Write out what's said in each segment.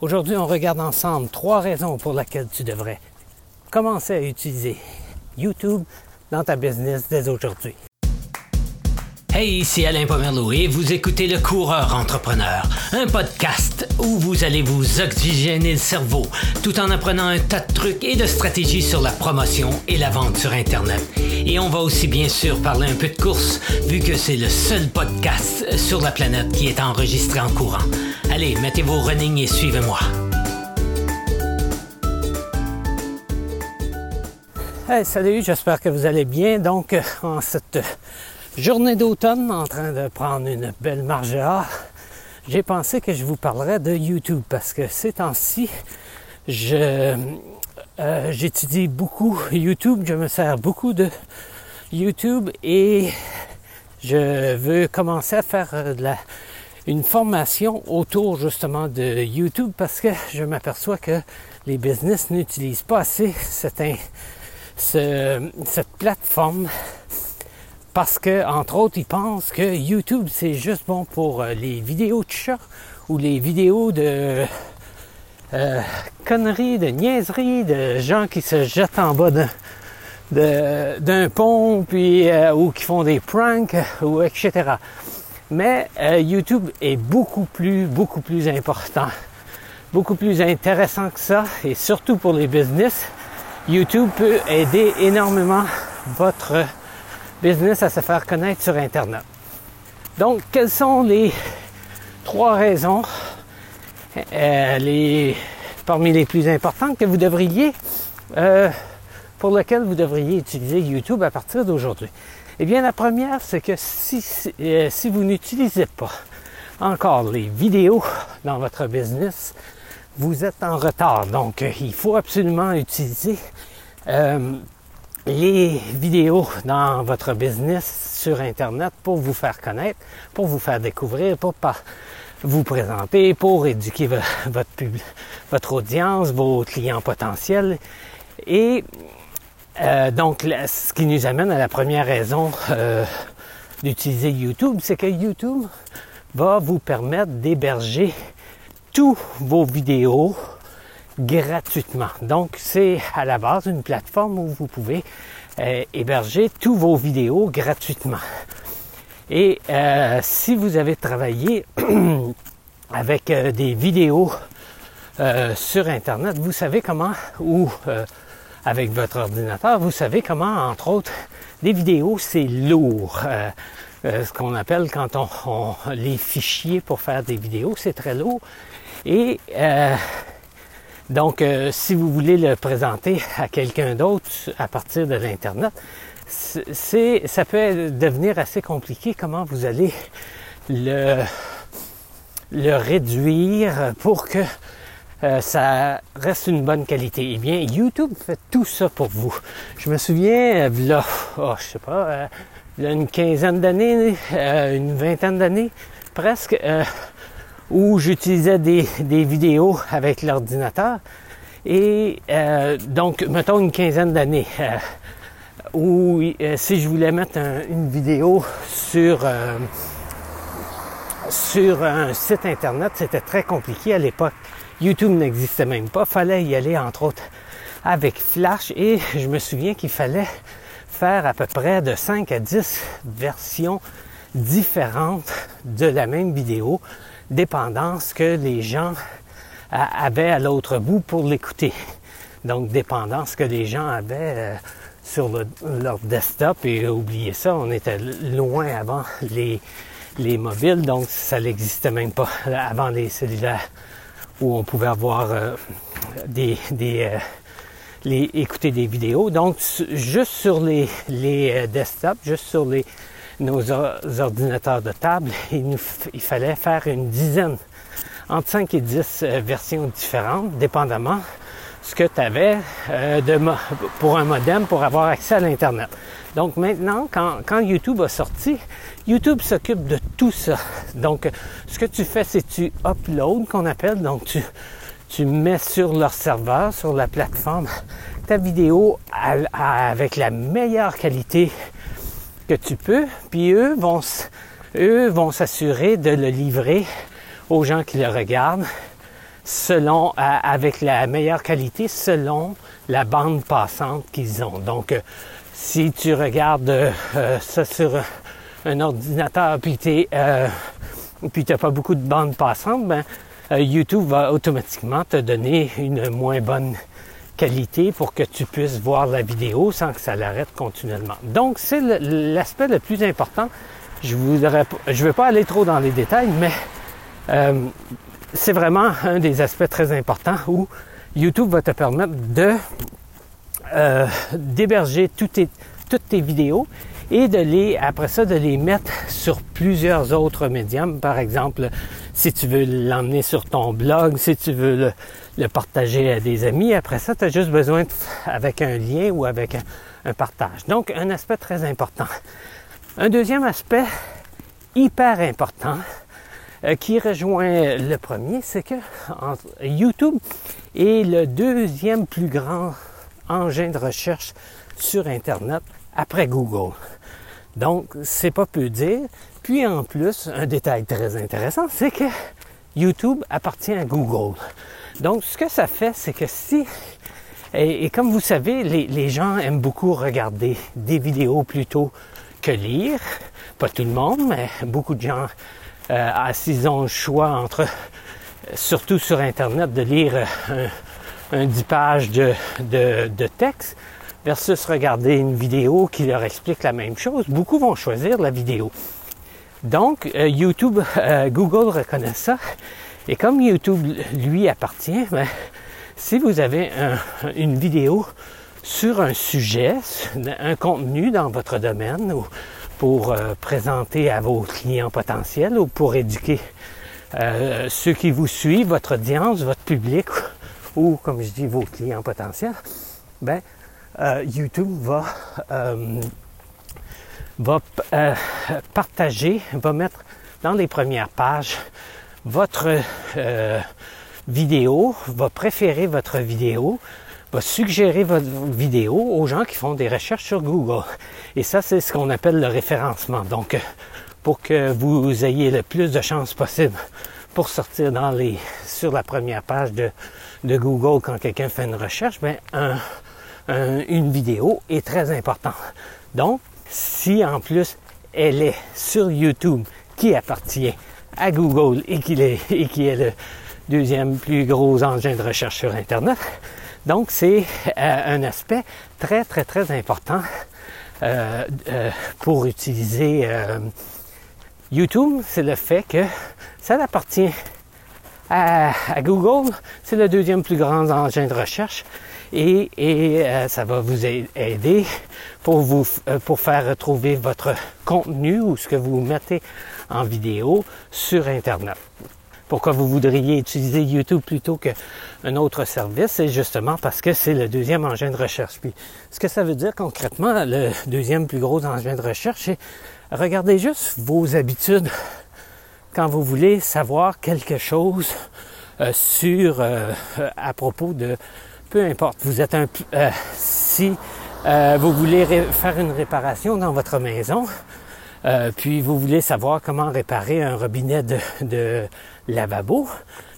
Aujourd'hui, on regarde ensemble trois raisons pour lesquelles tu devrais commencer à utiliser YouTube dans ta business dès aujourd'hui. Hey, ici Alain Pomerleau et vous écoutez Le Coureur Entrepreneur, un podcast où vous allez vous oxygéner le cerveau tout en apprenant un tas de trucs et de stratégies sur la promotion et la vente sur Internet. Et on va aussi bien sûr parler un peu de course vu que c'est le seul podcast sur la planète qui est enregistré en courant. Allez, mettez vos running et suivez-moi. Hey, salut, j'espère que vous allez bien. Donc, euh, en cette journée d'automne, en train de prendre une belle marge j'ai pensé que je vous parlerais de YouTube parce que ces temps-ci, je, euh, j'étudie beaucoup YouTube, je me sers beaucoup de YouTube et je veux commencer à faire euh, de la, une formation autour justement de YouTube parce que je m'aperçois que les business n'utilisent pas assez cette, cette plateforme parce que, entre autres, ils pensent que YouTube, c'est juste bon pour euh, les vidéos de chats ou les vidéos de euh, conneries, de niaiseries, de gens qui se jettent en bas d'un pont, puis, euh, ou qui font des pranks, ou etc. Mais YouTube est beaucoup plus, beaucoup plus important, beaucoup plus intéressant que ça, et surtout pour les business. YouTube peut aider énormément votre business à se faire connaître sur Internet. Donc, quelles sont les trois raisons euh, les, parmi les plus importantes que vous devriez, euh, pour lesquelles vous devriez utiliser YouTube à partir d'aujourd'hui? Eh bien, la première, c'est que si, euh, si vous n'utilisez pas encore les vidéos dans votre business, vous êtes en retard. Donc, il faut absolument utiliser les vidéos dans votre business sur Internet pour vous faire connaître, pour vous faire découvrir, pour vous présenter, pour éduquer votre, public, votre audience, vos clients potentiels. Et euh, donc, ce qui nous amène à la première raison euh, d'utiliser YouTube, c'est que YouTube va vous permettre d'héberger tous vos vidéos gratuitement. Donc, c'est à la base une plateforme où vous pouvez euh, héberger tous vos vidéos gratuitement. Et euh, si vous avez travaillé avec euh, des vidéos sur Internet, vous savez comment, ou avec votre ordinateur, vous savez comment, entre autres, des vidéos, c'est lourd. ce qu'on appelle quand on, les fichiers pour faire des vidéos, c'est très lourd. Et donc, euh, si vous voulez le présenter à quelqu'un d'autre à partir de l'Internet, c'est, ça peut devenir assez compliqué comment vous allez le, le réduire pour que euh, ça reste une bonne qualité. Eh bien, YouTube fait tout ça pour vous. Je me souviens, là, oh, je sais pas, euh, une quinzaine d'années, une vingtaine d'années, presque, où j'utilisais des, vidéos avec l'ordinateur. Et euh, donc, mettons une quinzaine d'années, euh, où euh, si je voulais mettre une vidéo sur, sur un site internet, c'était très compliqué à l'époque. YouTube n'existait même pas. Fallait y aller, entre autres, avec Flash. Et je me souviens qu'il fallait faire à peu près de 5 à 10 versions différentes de la même vidéo dépendance que les gens avaient à l'autre bout pour l'écouter. Donc, dépendance que les gens avaient euh, sur leur desktop. Et oubliez ça, on était loin avant les, les mobiles, donc ça n'existait même pas avant les cellulaires où on pouvait avoir euh, des, des euh, les, écouter des vidéos. Donc, juste sur les desktops, juste sur les, nos ordinateurs de table, il, nous, il fallait faire une dizaine, entre 5 et 10 euh, versions différentes, dépendamment ce que tu avais euh, pour un modem pour avoir accès à l'Internet. Donc maintenant, quand, quand YouTube a sorti, YouTube s'occupe de tout ça. Donc, ce que tu fais, c'est tu uploads, qu'on appelle, donc tu, tu mets sur leur serveur, sur la plateforme, ta vidéo avec la meilleure qualité que tu peux, puis eux vont, eux vont s'assurer de le livrer aux gens qui le regardent selon avec la meilleure qualité selon la bande passante qu'ils ont. Donc si tu regardes ça sur un ordinateur puis tu n'as pas beaucoup de bande passante, ben YouTube va automatiquement te donner une moins bonne qualité pour que tu puisses voir la vidéo sans que ça l'arrête continuellement. Donc, c'est l'aspect le, plus important. Je ne vais pas aller trop dans les détails, mais euh, c'est vraiment un des aspects très importants où YouTube va te permettre de euh, d'héberger toutes tes, toutes tes vidéos et de les, après ça, de les mettre sur plusieurs autres médiums. Par exemple, si tu veux l'emmener sur ton blog, si tu veux le, partager à des amis, après ça, tu as juste besoin avec un lien ou avec un, partage. Donc, un aspect très important. Un deuxième aspect hyper important euh, qui rejoint le premier, c'est que YouTube est le deuxième plus grand engin de recherche sur Internet après Google. Donc, c'est pas peu dire. Puis en plus, un détail très intéressant, c'est que YouTube appartient à Google. Donc, ce que ça fait, c'est que si, et, comme vous savez, les, gens aiment beaucoup regarder des vidéos plutôt que lire. Pas tout le monde, mais beaucoup de gens, euh, s'ils ont le choix entre, surtout sur Internet, de lire un, 10 pages de, texte versus regarder une vidéo qui leur explique la même chose, beaucoup vont choisir la vidéo. Donc, euh, YouTube, euh, Google reconnaît ça. Et comme YouTube lui appartient, ben, si vous avez une vidéo sur un sujet, un contenu dans votre domaine, ou pour euh, présenter à vos clients potentiels, ou pour éduquer ceux qui vous suivent, votre audience, votre public, ou comme je dis, vos clients potentiels, ben, euh, YouTube va, euh, va euh, partager, va mettre dans les premières pages votre vidéo, va préférer votre vidéo, va suggérer votre vidéo aux gens qui font des recherches sur Google. Et ça, c'est ce qu'on appelle le référencement. Donc, pour que vous ayez le plus de chances possible pour sortir dans les, sur la première page de, de Google quand quelqu'un fait une recherche, ben, un, une vidéo est très important. Donc, si en plus elle est sur YouTube qui appartient à Google et qui est, et qui est le deuxième plus gros engin de recherche sur Internet, donc c'est euh, un aspect très très très important euh, euh, pour utiliser YouTube, c'est le fait que ça appartient à, à Google, c'est le deuxième plus grand engin de recherche et, euh, ça va vous aider pour vous euh, pour faire retrouver votre contenu ou ce que vous mettez en vidéo sur Internet. Pourquoi vous voudriez utiliser YouTube plutôt qu'un autre service? C'est justement parce que c'est le deuxième engin de recherche. Puis, ce que ça veut dire concrètement, le deuxième plus gros engin de recherche, c'est regardez juste vos habitudes quand vous voulez savoir quelque chose euh, sur à propos de peu importe, vous êtes un euh, si euh, vous voulez faire une réparation dans votre maison, euh, puis vous voulez savoir comment réparer un robinet de, lavabo,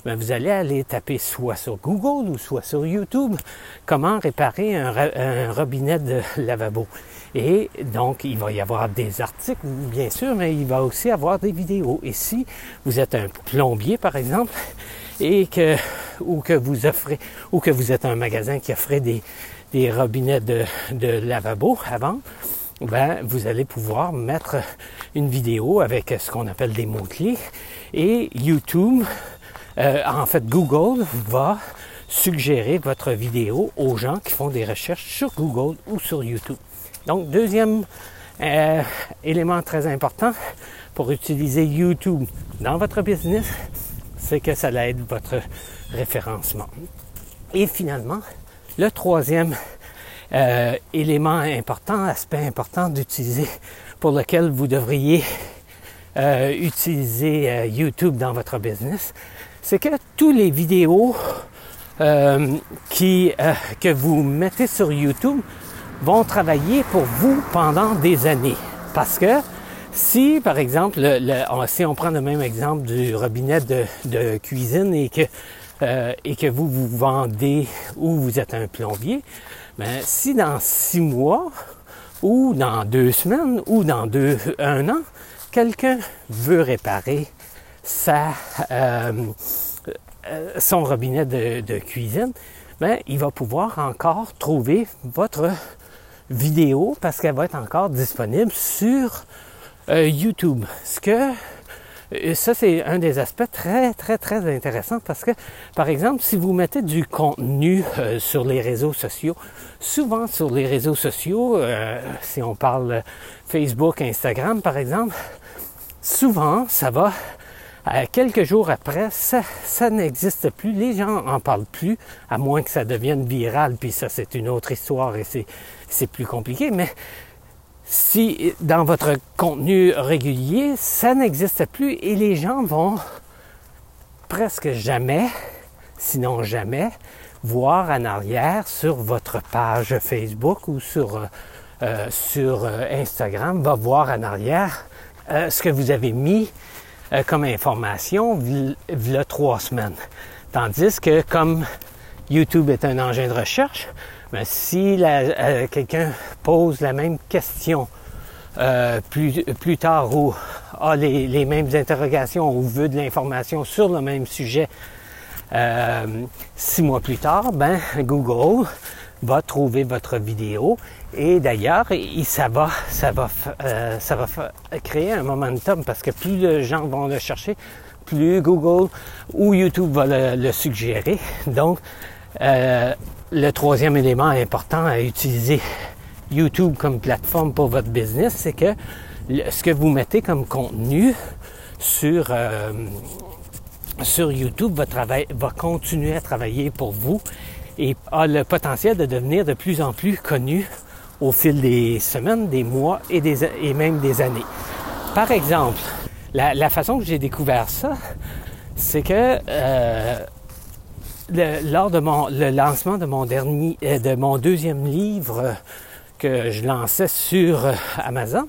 ben vous allez aller taper soit sur Google ou soit sur YouTube comment réparer un, robinet de lavabo. Et donc, il va y avoir des articles, bien sûr, mais il va aussi avoir des vidéos. Et si vous êtes un plombier, par exemple, et que ou que vous offrez ou que vous êtes un magasin qui offrait des, des robinets de, de lavabo avant, ben, vous allez pouvoir mettre une vidéo avec ce qu'on appelle des mots-clés et YouTube, euh, en fait Google va suggérer votre vidéo aux gens qui font des recherches sur Google ou sur YouTube. Donc, deuxième euh, élément très important pour utiliser YouTube dans votre business, c'est que ça aide votre référencement. Et finalement, le troisième euh, élément important, aspect important d'utiliser, pour lequel vous devriez euh, utiliser euh, YouTube dans votre business, c'est que tous les vidéos que vous mettez sur YouTube vont travailler pour vous pendant des années. Parce que si, par exemple, le, si on prend le même exemple du robinet de, cuisine et que euh, et que vous vous vendez ou vous êtes un plombier, mais si dans six mois ou dans deux semaines ou dans deux, un an, quelqu'un veut réparer sa, euh, euh, son robinet de, cuisine, ben, il va pouvoir encore trouver votre vidéo parce qu'elle va être encore disponible sur YouTube. Ce que ça, c'est un des aspects très, très, très intéressants parce que, par exemple, si vous mettez du contenu euh, sur les réseaux sociaux, souvent sur les réseaux sociaux, euh, si on parle Facebook, Instagram, par exemple, souvent, ça va, euh, quelques jours après, ça, n'existe plus. Les gens en parlent plus, à moins que ça devienne viral, puis ça, c'est une autre histoire et c'est plus compliqué, mais si dans votre contenu régulier, ça n'existe plus et les gens vont presque jamais, sinon jamais, voir en arrière sur votre page Facebook ou sur, euh, euh, sur euh, Instagram, va voir en arrière ce que vous avez mis comme information a trois semaines. Tandis que comme YouTube est un engin de recherche, mais si euh, quelqu'un pose la même question euh, plus, plus tard ou a les, mêmes interrogations ou veut de l'information sur le même sujet euh, six mois plus tard, ben Google va trouver votre vidéo et d'ailleurs ça va ça va ça va créer un momentum parce que plus de gens vont le chercher, plus Google ou YouTube va le, le suggérer. Donc le troisième élément important à utiliser YouTube comme plateforme pour votre business, c'est que ce que vous mettez comme contenu sur, euh, sur YouTube va, va continuer à travailler pour vous et a le potentiel de devenir de plus en plus connu au fil des semaines, des mois et, des, et même des années. Par exemple, la, façon que j'ai découvert ça, c'est que euh, lors de mon, le lancement de mon dernier, euh, de mon deuxième livre que je lançais sur euh, Amazon,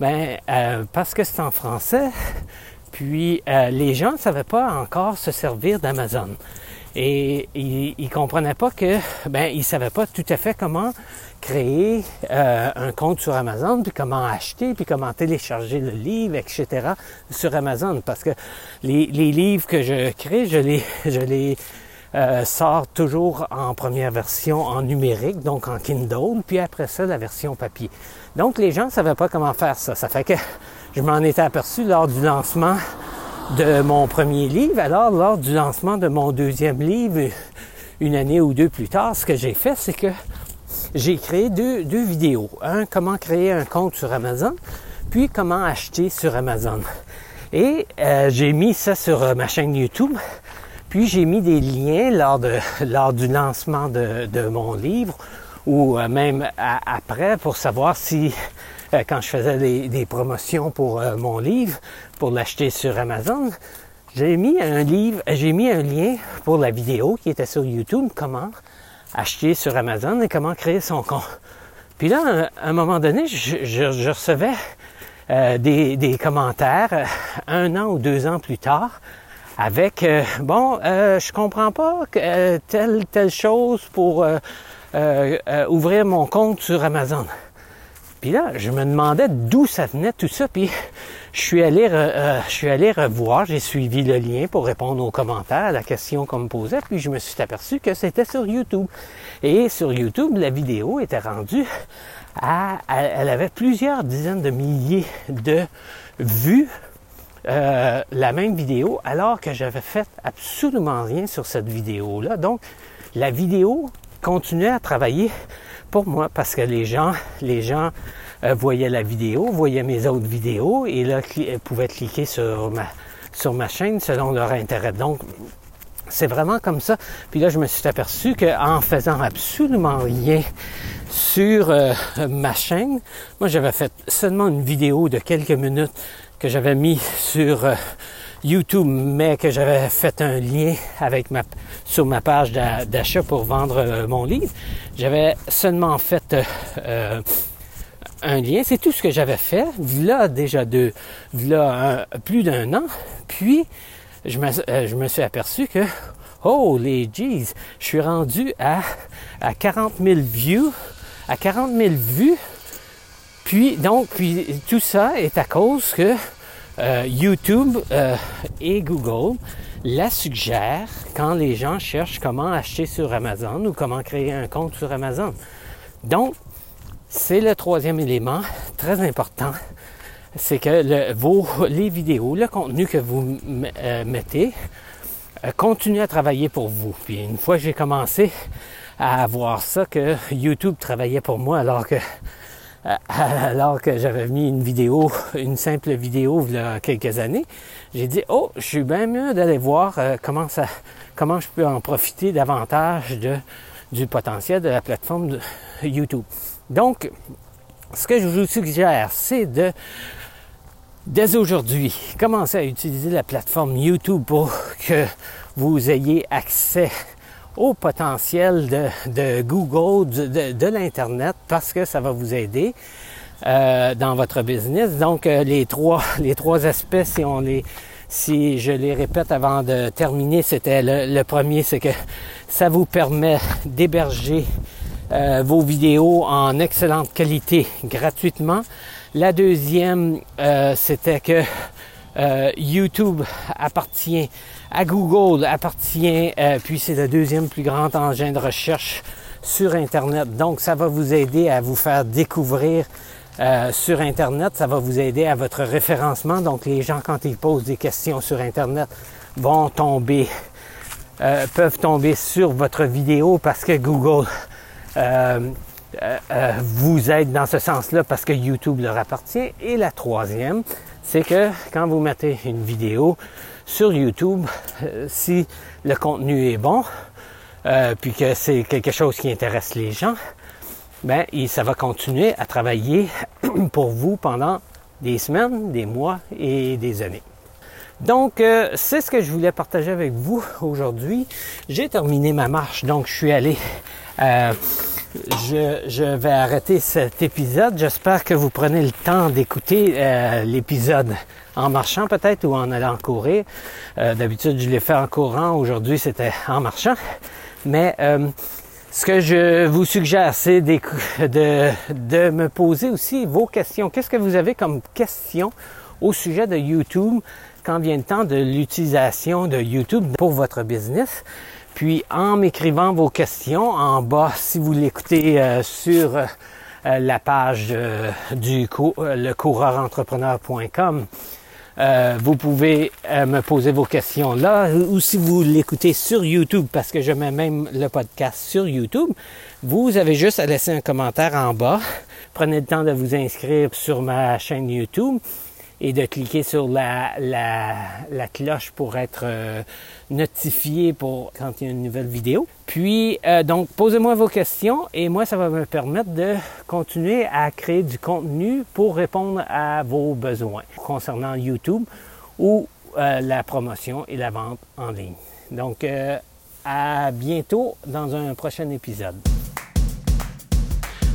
ben, euh, parce que c'est en français, puis les gens ne savaient pas encore se servir d'Amazon. Et ils, ne comprenaient pas que, ben, ils savaient pas tout à fait comment créer un compte sur Amazon, puis comment acheter, puis comment télécharger le livre, etc. sur Amazon. Parce que les, les livres que je crée, je les, je les euh, sort toujours en première version en numérique, donc en Kindle, puis après ça, la version papier. Donc les gens ne savaient pas comment faire ça. Ça fait que je m'en étais aperçu lors du lancement de mon premier livre. Alors, lors du lancement de mon deuxième livre, une année ou deux plus tard, ce que j'ai fait, c'est que j'ai créé deux, vidéos. Un, comment créer un compte sur Amazon, puis comment acheter sur Amazon. Et euh, j'ai mis ça sur ma chaîne YouTube puis j'ai mis des liens lors, de, lors du lancement de, mon livre ou euh, même après pour savoir si euh, quand je faisais des, promotions pour euh, mon livre, pour l'acheter sur Amazon, j'ai mis un livre, j'ai mis un lien pour la vidéo qui était sur YouTube, comment acheter sur Amazon et comment créer son compte. Puis là, à un moment donné, je, recevais des, commentaires un an ou deux ans plus tard avec euh, bon, euh, je comprends pas euh, telle telle chose pour ouvrir mon compte sur Amazon. Puis là, je me demandais d'où ça venait tout ça, puis je suis allé, je suis allé revoir, j'ai suivi le lien pour répondre aux commentaires, à la question qu'on me posait, puis je me suis aperçu que c'était sur YouTube. Et sur YouTube, la vidéo était rendue à, elle avait plusieurs dizaines de milliers de vues euh, la même vidéo alors que j'avais fait absolument rien sur cette vidéo-là. Donc, la vidéo continuait à travailler pour moi parce que les gens, les gens euh, voyaient la vidéo, voyaient mes autres vidéos et là euh, pouvaient cliquer sur ma, sur ma chaîne selon leur intérêt. Donc, c'est vraiment comme ça. Puis là, je me suis aperçu qu'en faisant absolument rien sur ma chaîne, moi j'avais fait seulement une vidéo de quelques minutes que j'avais mis sur euh, YouTube, mais que j'avais fait un lien avec ma, sur ma page d'achat pour vendre euh, mon livre. J'avais seulement fait euh, un lien, c'est tout ce que j'avais fait. Là déjà deux, là plus d'un an. Puis je me, je me suis aperçu que oh les jeez, je suis rendu à, à 40 000 views, à 40 000 vues. Puis donc, puis tout ça est à cause que euh, YouTube euh, et Google la suggèrent quand les gens cherchent comment acheter sur Amazon ou comment créer un compte sur Amazon. Donc, c'est le troisième élément très important. C'est que vos, les vidéos, le contenu que vous euh, mettez, continue à travailler pour vous. Puis une fois j'ai commencé à voir ça, que YouTube travaillait pour moi alors que alors que j'avais mis une vidéo, une simple vidéo il y a quelques années, j'ai dit oh, je suis bien mieux d'aller voir comment ça, comment je peux en profiter davantage du potentiel de la plateforme YouTube. Donc, ce que je vous suggère, c'est de, dès aujourd'hui, commencer à utiliser la plateforme YouTube pour que vous ayez accès au potentiel de, Google, de, l'Internet, parce que ça va vous aider euh, dans votre business. Donc, euh, les trois, les trois aspects, si on les, si je les répète avant de terminer, c'était le premier, c'est que ça vous permet d'héberger euh, vos vidéos en excellente qualité gratuitement. La deuxième, euh, c'était que euh, YouTube appartient à Google, appartient, puis c'est le deuxième plus grand engin de recherche sur Internet. Donc, ça va vous aider à vous faire découvrir sur Internet. Ça va vous aider à votre référencement. Donc, les gens, quand ils posent des questions sur Internet, vont tomber, peuvent tomber sur votre vidéo parce que Google euh, euh, euh, vous aide dans ce sens-là parce que YouTube leur appartient. Et la troisième, c'est que quand vous mettez une vidéo sur YouTube, si le contenu est bon, puis que c'est quelque chose qui intéresse les gens, ben ça va continuer à travailler pour vous pendant des semaines, des mois et des années. Donc, c'est ce que je voulais partager avec vous aujourd'hui. J'ai terminé ma marche, donc je suis allé euh, je, vais arrêter cet épisode. J'espère que vous prenez le temps d'écouter euh, l'épisode en marchant peut-être ou en allant courir. Euh, d'habitude, je l'ai fait en courant. Aujourd'hui, c'était en marchant. Mais ce que je vous suggère, c'est de, de me poser aussi vos questions. Qu'est-ce que vous avez comme questions au sujet de YouTube? Quand vient le temps de l'utilisation de YouTube pour votre business? Puis en m'écrivant vos questions en bas, si vous l'écoutez euh, sur euh, la page euh, du lecoureurrentrepreneur.com, vous pouvez me poser vos questions là, ou si vous l'écoutez sur YouTube, parce que je mets même le podcast sur YouTube, vous avez juste à laisser un commentaire en bas. Prenez le temps de vous inscrire sur ma chaîne YouTube et de cliquer sur la, la, la cloche pour être euh, notifié pour quand il y a une nouvelle vidéo. Puis, euh, donc, posez-moi vos questions et moi, ça va me permettre de continuer à créer du contenu pour répondre à vos besoins concernant YouTube ou euh, la promotion et la vente en ligne. Donc, à bientôt dans un prochain épisode.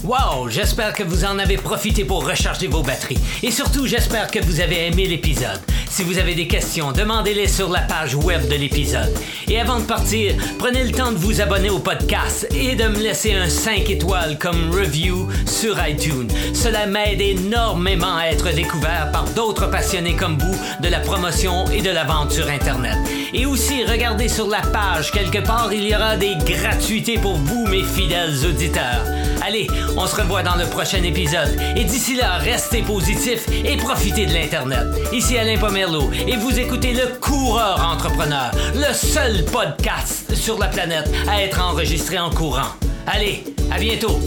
Wow, j'espère que vous en avez profité pour recharger vos batteries. Et surtout, j'espère que vous avez aimé l'épisode. Si vous avez des questions, demandez-les sur la page web de l'épisode. Et avant de partir, prenez le temps de vous abonner au podcast et de me laisser un 5 étoiles comme review sur iTunes. Cela m'aide énormément à être découvert par d'autres passionnés comme vous de la promotion et de la vente sur Internet. Et aussi, regardez sur la page, quelque part, il y aura des gratuités pour vous, mes fidèles auditeurs. Allez, on se revoit dans le prochain épisode. Et d'ici là, restez positifs et profitez de l'Internet. Ici Alain Pomerleau et vous écoutez Le Coureur Entrepreneur, le seul podcast sur la planète à être enregistré en courant. Allez, à bientôt!